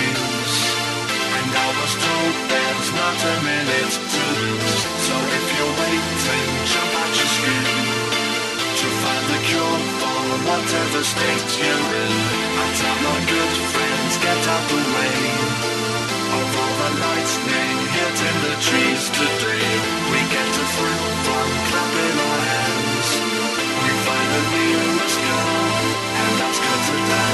shoes And I was told there's not a minute to lose. So if you're waiting, jump out your skin To find the cure for whatever state you're in. I tell my good friends, get out the way. Of all the lightning hitting the trees today We get to thrill from clapping our hands. We find a new rescue And that's good to die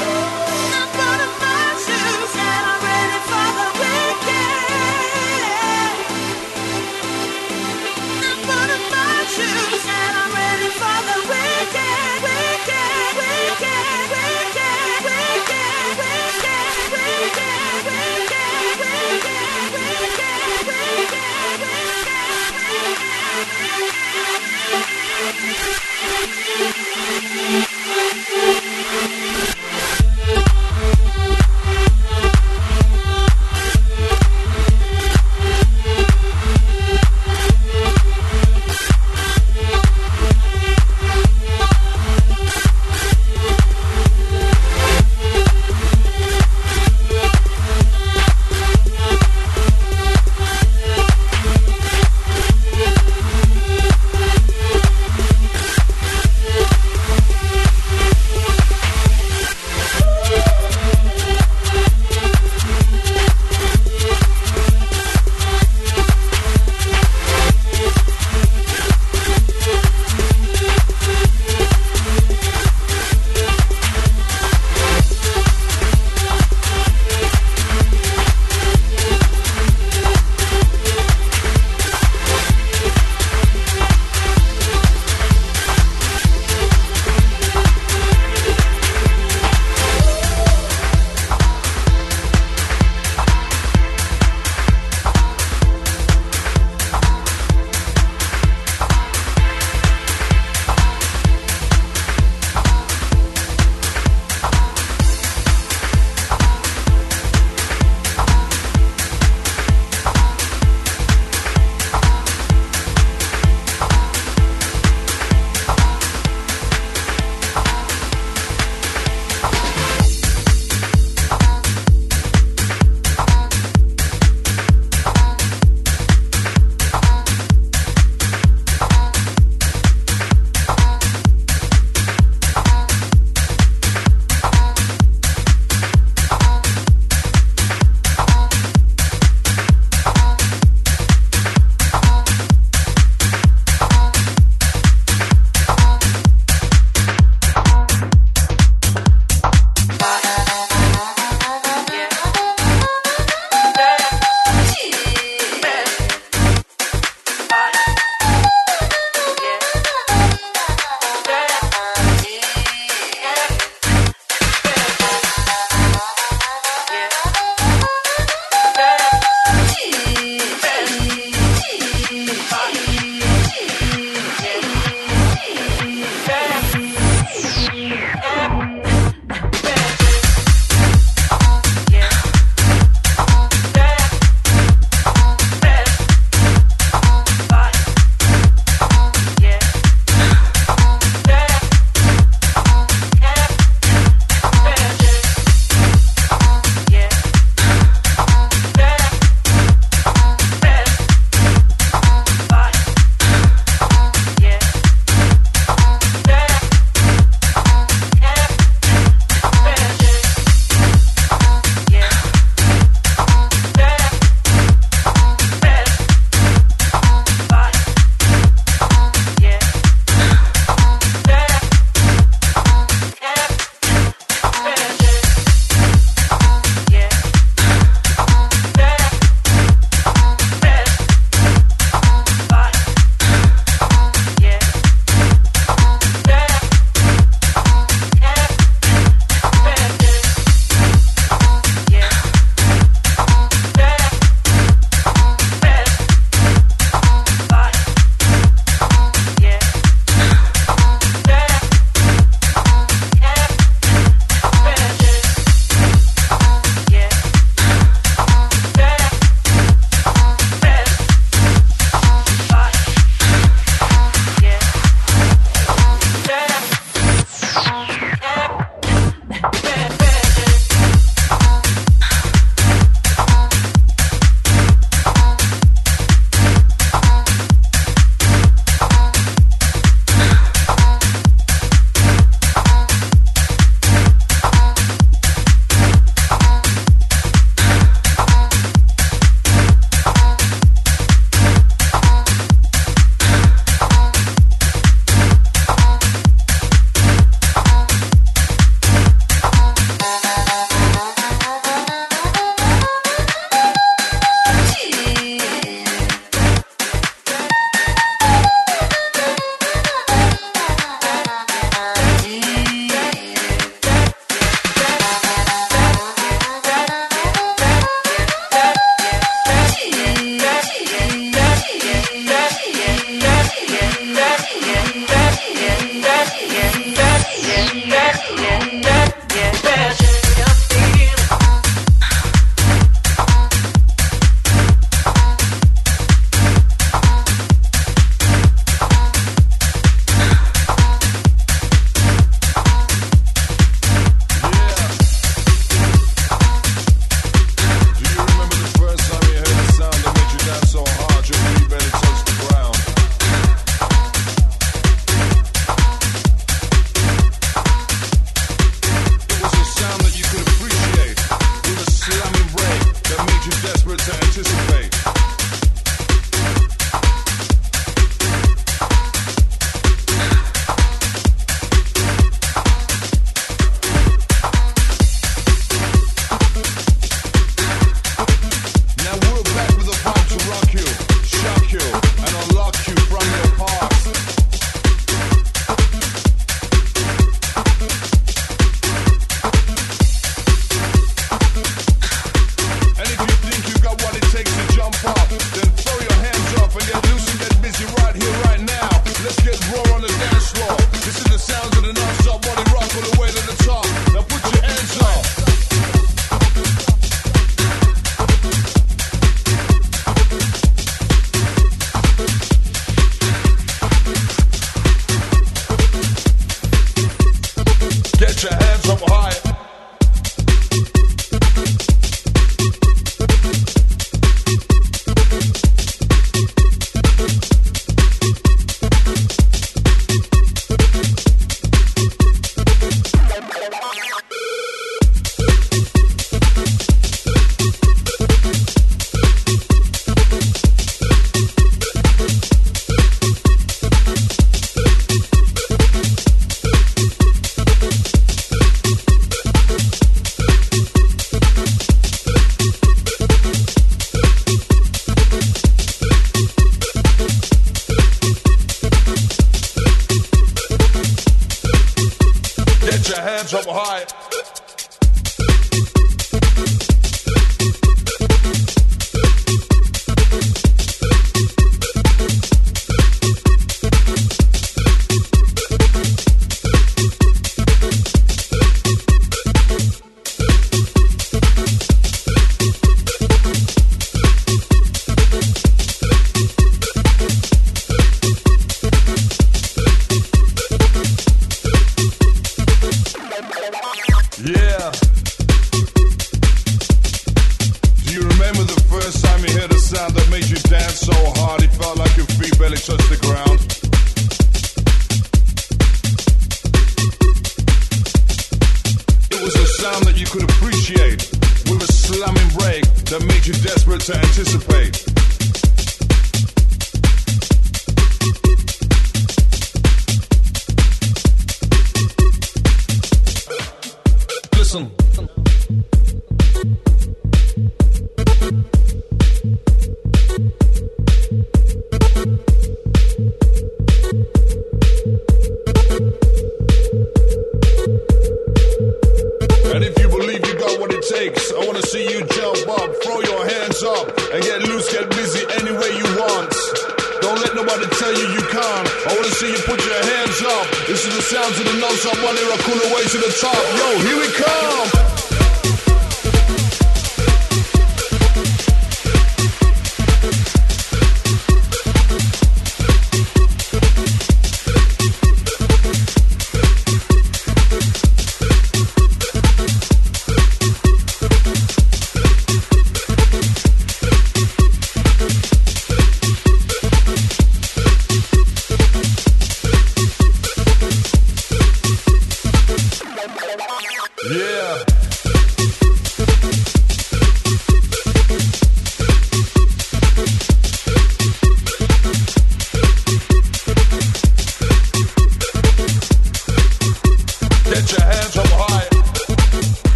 Get your hands up high.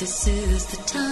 This is the time